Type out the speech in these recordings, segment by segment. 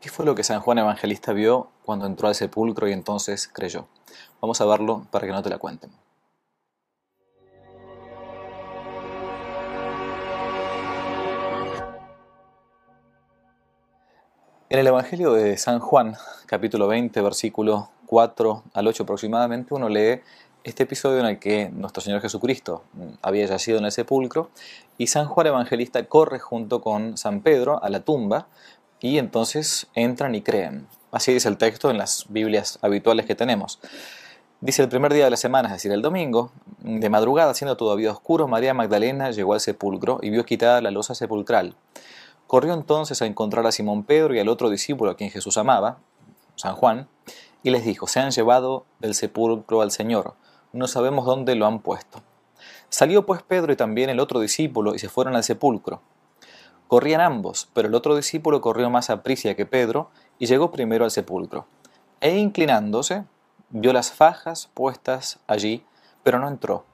¿Qué fue lo que San Juan Evangelista vio cuando entró al sepulcro y entonces creyó? Vamos a verlo para que no te la cuenten. En el Evangelio de San Juan, capítulo 20, versículo 4 al 8 aproximadamente, uno lee este episodio en el que nuestro Señor Jesucristo había yacido en el sepulcro y San Juan Evangelista corre junto con San Pedro a la tumba y entonces entran y creen. Así dice el texto en las Biblias habituales que tenemos. Dice el primer día de la semana, es decir, el domingo, de madrugada, siendo todavía oscuro, María Magdalena llegó al sepulcro y vio quitada la losa sepulcral. Corrió entonces a encontrar a Simón Pedro y al otro discípulo a quien Jesús amaba, San Juan, y les dijo, se han llevado del sepulcro al Señor, no sabemos dónde lo han puesto. Salió pues Pedro y también el otro discípulo y se fueron al sepulcro. Corrían ambos, pero el otro discípulo corrió más a que Pedro y llegó primero al sepulcro. E inclinándose, vio las fajas puestas allí, pero no entró.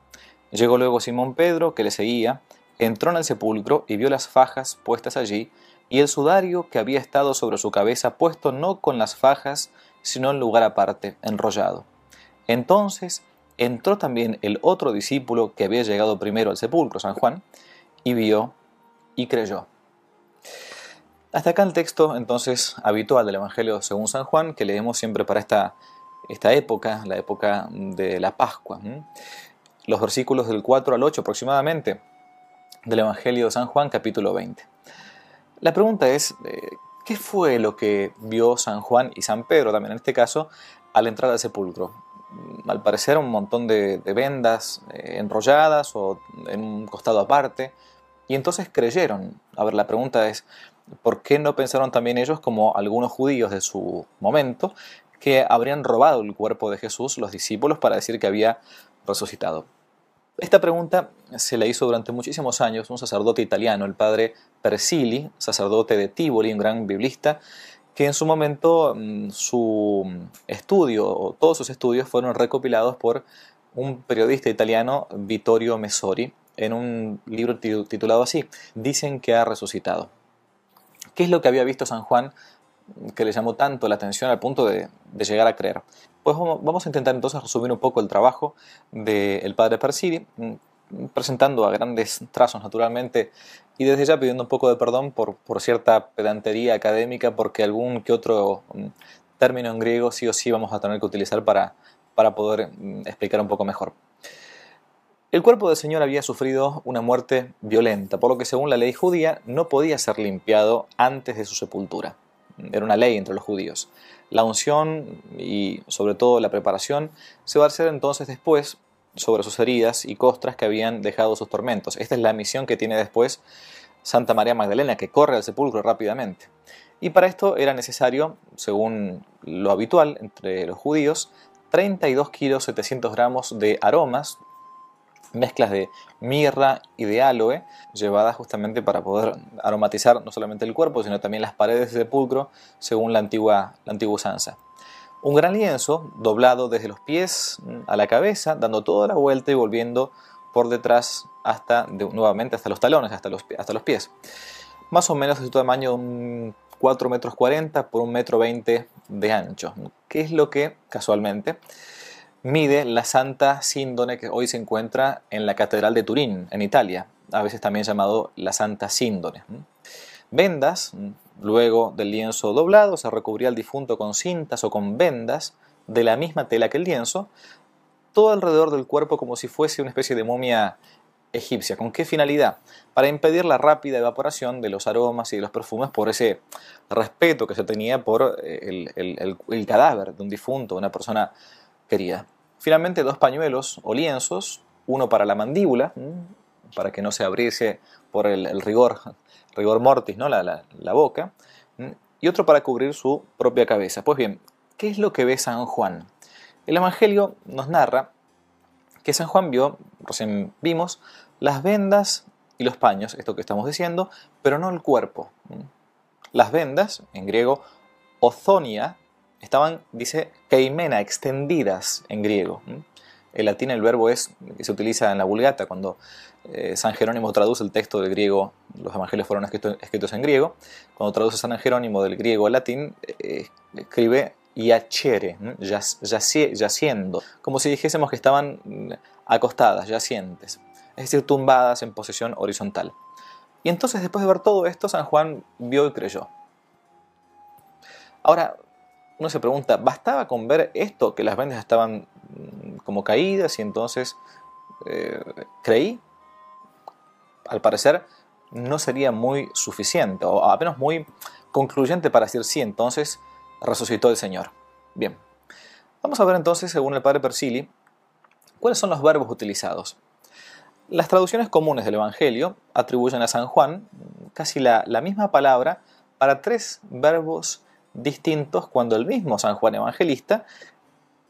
Llegó luego Simón Pedro, que le seguía, entró en el sepulcro y vio las fajas puestas allí, y el sudario que había estado sobre su cabeza puesto no con las fajas, sino en lugar aparte, enrollado. Entonces entró también el otro discípulo que había llegado primero al sepulcro, San Juan, y vio y creyó. Hasta acá el texto entonces habitual del Evangelio según San Juan, que leemos siempre para esta, esta época, la época de la Pascua. Los versículos del 4 al 8 aproximadamente del Evangelio de San Juan, capítulo 20. La pregunta es, eh, ¿qué fue lo que vio San Juan y San Pedro también en este caso al entrar al sepulcro? Al parecer un montón de, vendas eh, enrolladas o en un costado aparte, y entonces creyeron. A ver, la pregunta es, ¿por qué no pensaron también ellos como algunos judíos de su momento que habrían robado el cuerpo de Jesús los discípulos para decir que había resucitado? Esta pregunta se le hizo durante muchísimos años un sacerdote italiano, el padre Persili, sacerdote de Tivoli, un gran biblista, que en su momento mm, su estudio, o todos sus estudios fueron recopilados por un periodista italiano, Vittorio Messori, en un libro titulado así, Dicen que ha resucitado. ¿Qué es lo que había visto San Juan que le llamó tanto la atención al punto de, llegar a creer? Pues vamos a intentar entonces resumir un poco el trabajo del padre Persidi, mm, presentando a grandes trazos naturalmente y desde ya pidiendo un poco de perdón por, por cierta pedantería académica porque algún que otro mm, término en griego sí o sí vamos a tener que utilizar para, para poder mm, explicar un poco mejor. El cuerpo del Señor había sufrido una muerte violenta, por lo que según la ley judía no podía ser limpiado antes de su sepultura. Era una ley entre los judíos. La unción y sobre todo la preparación se va a hacer entonces después sobre sus heridas y costras que habían dejado sus tormentos. Esta es la misión que tiene después Santa María Magdalena, que corre al sepulcro rápidamente. Y para esto era necesario, según lo habitual entre los judíos, 32 kilos 700 gramos de aromas mezclas de mirra y de aloe, llevadas justamente para poder aromatizar no solamente el cuerpo, sino también las paredes del sepulcro, según la antigua, la antigua usanza. Un gran lienzo doblado desde los pies a la cabeza, dando toda la vuelta y volviendo por detrás hasta nuevamente hasta los talones, hasta los, hasta los pies. Más o menos de su tamaño un 4 metros 40 por 1 metro 20 de ancho, que es lo que casualmente mide la Santa Síndone que hoy se encuentra en la Catedral de Turín, en Italia, a veces también llamado la Santa Síndone. Vendas, luego del lienzo doblado, se recubría el difunto con cintas o con vendas de la misma tela que el lienzo, todo alrededor del cuerpo como si fuese una especie de momia egipcia. ¿Con qué finalidad? Para impedir la rápida evaporación de los aromas y de los perfumes por ese respeto que se tenía por el, el cadáver de un difunto, una persona querida. Finalmente dos pañuelos o lienzos, uno para la mandíbula, para que no se abriese por el, rigor, rigor mortis, ¿no? la, boca, y otro para cubrir su propia cabeza. Pues bien, ¿qué es lo que ve San Juan? El Evangelio nos narra que San Juan vio, recién vimos, las vendas y los paños, esto que estamos diciendo, pero no el cuerpo. Las vendas, en griego, ozonia, estaban, dice, keimena, extendidas en griego. el latín el verbo es que se utiliza en la Vulgata, cuando eh, San Jerónimo traduce el texto del griego, los evangelios fueron escritos, en griego, cuando traduce San Jerónimo del griego al latín, eh, escribe yachere, yaciendo, como si dijésemos que estaban mm, acostadas, yacientes, es decir, tumbadas en posición horizontal. Y entonces después de ver todo esto, San Juan vio y creyó. Ahora, uno se pregunta, ¿bastaba con ver esto, que las vendas estaban mm, como caídas y entonces eh, creí? Al parecer no sería muy suficiente, o apenas muy concluyente para decir sí, entonces resucitó el Señor. Bien, vamos a ver entonces, según el padre Persili, cuáles son los verbos utilizados. Las traducciones comunes del Evangelio atribuyen a San Juan casi la, la misma palabra para tres verbos distintos cuando el mismo San Juan Evangelista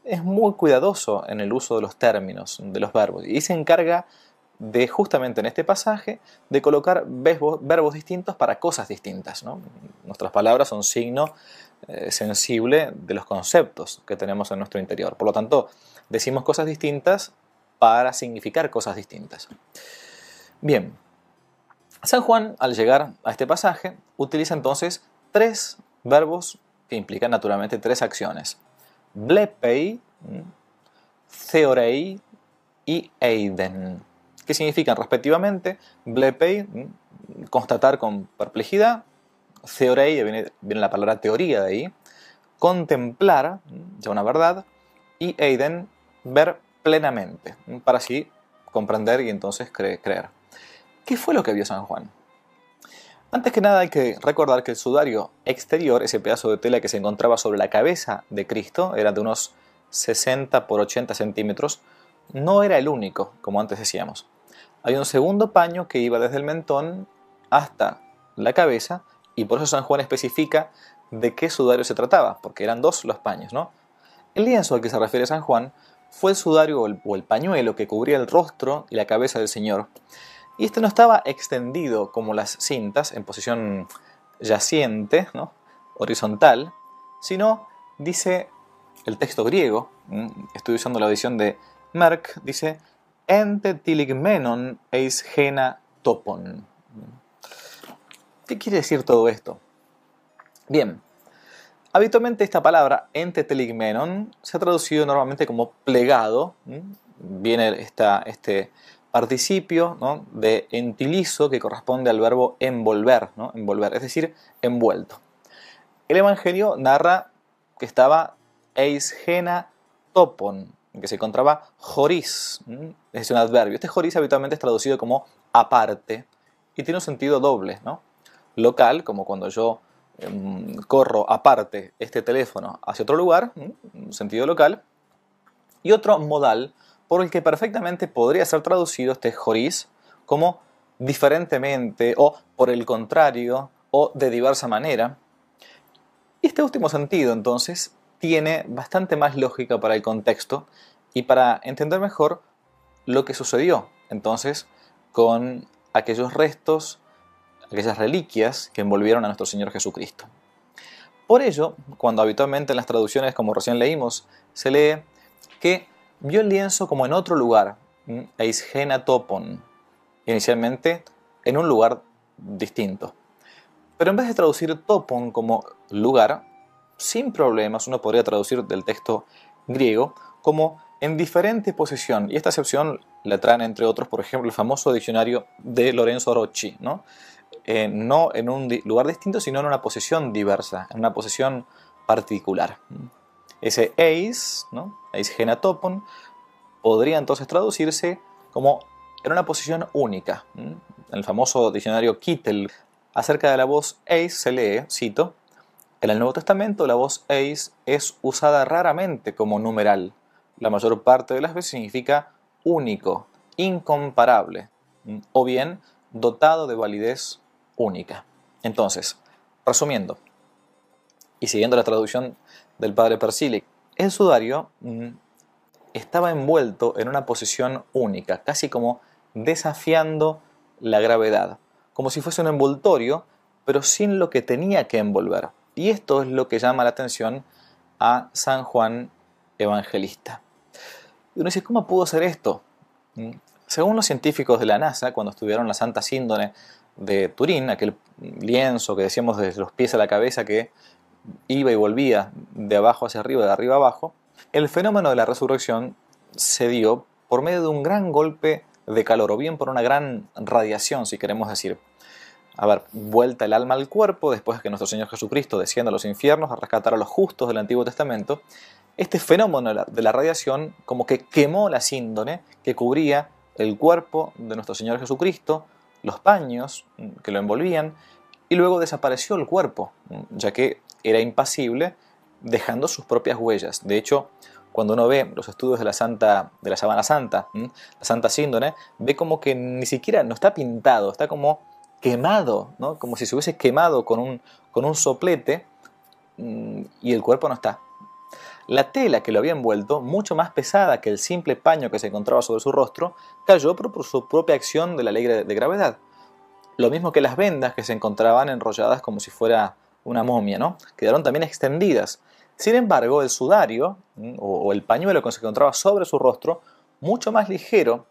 es muy cuidadoso en el uso de los términos, de los verbos, y se encarga de justamente en este pasaje de colocar verbos, distintos para cosas distintas. Nuestras palabras son signo eh, sensible de los conceptos que tenemos en nuestro interior. Por lo tanto, decimos cosas distintas para significar cosas distintas. Bien, San Juan al llegar a este pasaje utiliza entonces tres verbos que implican naturalmente tres acciones. Blepei, theorei y eiden, que significan respectivamente blepei, constatar con perplejidad, theorei, viene, viene la palabra teoría de ahí, contemplar, ya una verdad, y eiden, ver plenamente, para así comprender y entonces creer. ¿Qué fue lo que vio San Juan? Antes que nada hay que recordar que el sudario exterior, ese pedazo de tela que se encontraba sobre la cabeza de Cristo, era de unos 60 por 80 centímetros, no era el único, como antes decíamos. Hay un segundo paño que iba desde el mentón hasta la cabeza y por eso San Juan especifica de qué sudario se trataba, porque eran dos los paños, ¿no? El lienzo al que se refiere San Juan fue el sudario o el pañuelo que cubría el rostro y la cabeza del Señor y este no estaba extendido como las cintas en posición yaciente, horizontal, sino dice el texto griego, estoy usando la edición de Merck, dice ente tiligmenon eis gena topon. ¿Qué quiere decir todo esto? Bien, habitualmente esta palabra ente teligmenon se ha traducido normalmente como plegado, viene esta, este participio de entilizo que corresponde al verbo envolver, envolver, es decir, envuelto. El Evangelio narra que estaba eis gena topon, que se encontraba joris, es un adverbio. Este joris habitualmente es traducido como aparte y tiene un sentido doble. Local, como cuando yo em, corro aparte este teléfono hacia otro lugar, un sentido local, y otro modal, por el que perfectamente podría ser traducido este joris como diferentemente o por el contrario o de diversa manera. Y este último sentido entonces tiene bastante más lógica para el contexto y para entender mejor lo que sucedió entonces con aquellos restos, aquellas reliquias que envolvieron a nuestro Señor Jesucristo. Por ello, cuando habitualmente en las traducciones, como recién leímos, se lee que vio el lienzo como en otro lugar, Eisgena Topon, inicialmente en un lugar distinto. Pero en vez de traducir topon como lugar, sin problemas uno podría traducir del texto griego como en diferente posición. Y esta excepción la traen entre otros, por ejemplo, el famoso diccionario de Lorenzo Rocci, ¿no? Eh, no en un lugar distinto, sino en una posición diversa, en una posición particular. Ese eis, ¿no? genatopon, podría entonces traducirse como en una posición única. En el famoso diccionario Kittel, acerca de la voz eis se lee, cito, en el Nuevo Testamento la voz eis es usada raramente como numeral. La mayor parte de las veces significa único, incomparable, o bien dotado de validez única. Entonces, resumiendo, y siguiendo la traducción del padre Persili. El sudario mm, estaba envuelto en una posición única, casi como desafiando la gravedad, como si fuese un envoltorio, pero sin lo que tenía que envolver. Y esto es lo que llama la atención a San Juan Evangelista. Y uno dice, ¿cómo pudo ser esto? ¿Mm? Según los científicos de la NASA, cuando estudiaron la Santa Síndone de Turín, aquel lienzo que decíamos desde los pies a la cabeza que iba y volvía de abajo hacia arriba, de arriba abajo, el fenómeno de la resurrección se dio por medio de un gran golpe de calor, o bien por una gran radiación, si queremos decir. A ver, vuelta el alma al cuerpo, después que nuestro Señor Jesucristo descienda a los infiernos a rescatar a los justos del Antiguo Testamento, este fenómeno de la radiación como que quemó la síndone que cubría el cuerpo de nuestro Señor Jesucristo, los paños que lo envolvían, y luego desapareció el cuerpo, ya que era impasible, dejando sus propias huellas. De hecho, cuando uno ve los estudios de la Santa, de la Sabana Santa, la Santa Síndone, ve como que ni siquiera no está pintado, está como quemado, ¿no? como si se hubiese quemado con un, con un soplete mm, y el cuerpo no está. La tela que lo había envuelto, mucho más pesada que el simple paño que se encontraba sobre su rostro, cayó por, su propia acción de la ley de gravedad. Lo mismo que las vendas que se encontraban enrolladas como si fuera una momia, ¿no? Quedaron también extendidas, sin embargo, el sudario o el pañuelo que se encontraba sobre su rostro, mucho más ligero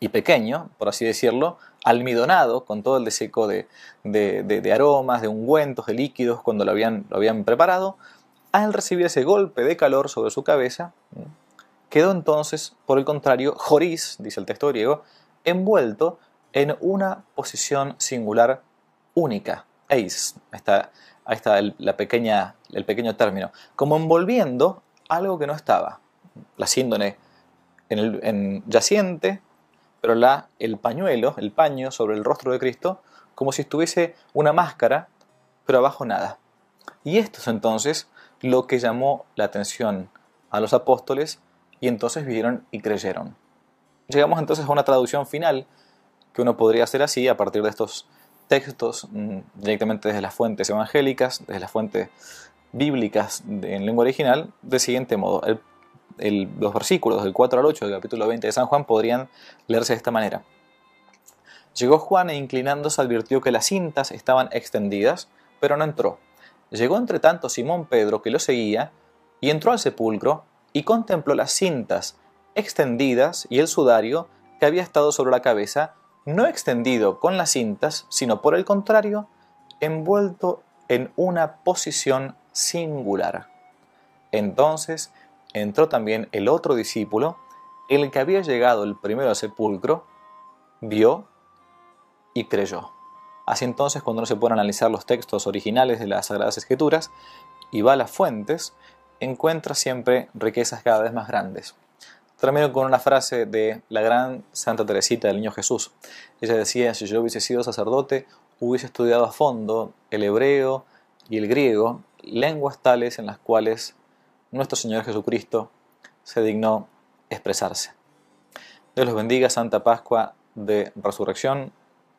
y pequeño, por así decirlo, almidonado con todo el deseco de, de, aromas, de ungüentos, de líquidos cuando lo habían, lo habían preparado, al recibir ese golpe de calor sobre su cabeza, quedó entonces, por el contrario, Joris, dice el texto griego, envuelto en una posición singular única. Eis, esta ahí está el, la pequeña, el pequeño término, como envolviendo algo que no estaba. La síndone en el en yaciente, pero la, el pañuelo, el paño sobre el rostro de Cristo, como si estuviese una máscara, pero abajo nada. Y esto es entonces lo que llamó la atención a los apóstoles y entonces vieron y creyeron. Llegamos entonces a una traducción final que uno podría hacer así a partir de estos textos mm, directamente desde las fuentes evangélicas, desde las fuentes bíblicas en lengua original, del siguiente modo. los versículos del 4 al 8 del capítulo 20 de San Juan podrían leerse de esta manera. Llegó Juan e inclinándose advirtió que las cintas estaban extendidas, pero no entró. Llegó entre tanto Simón Pedro que lo seguía, y entró al sepulcro, y contempló las cintas extendidas y el sudario que había estado sobre la cabeza, no extendido con las cintas, sino por el contrario, envuelto en una posición singular. Entonces entró también el otro discípulo, el que había llegado el primero al sepulcro, vio y creyó. Así entonces, cuando uno se pone analizar los textos originales de las Sagradas Escrituras y va a las fuentes, encuentra siempre riquezas cada vez más grandes. Termino con una frase de la gran Santa Teresita del Niño Jesús. Ella decía, si yo hubiese sido sacerdote, hubiese estudiado a fondo el hebreo y el griego, lenguas tales en las cuales nuestro Señor Jesucristo se dignó expresarse. Dios los bendiga, Santa Pascua de Resurrección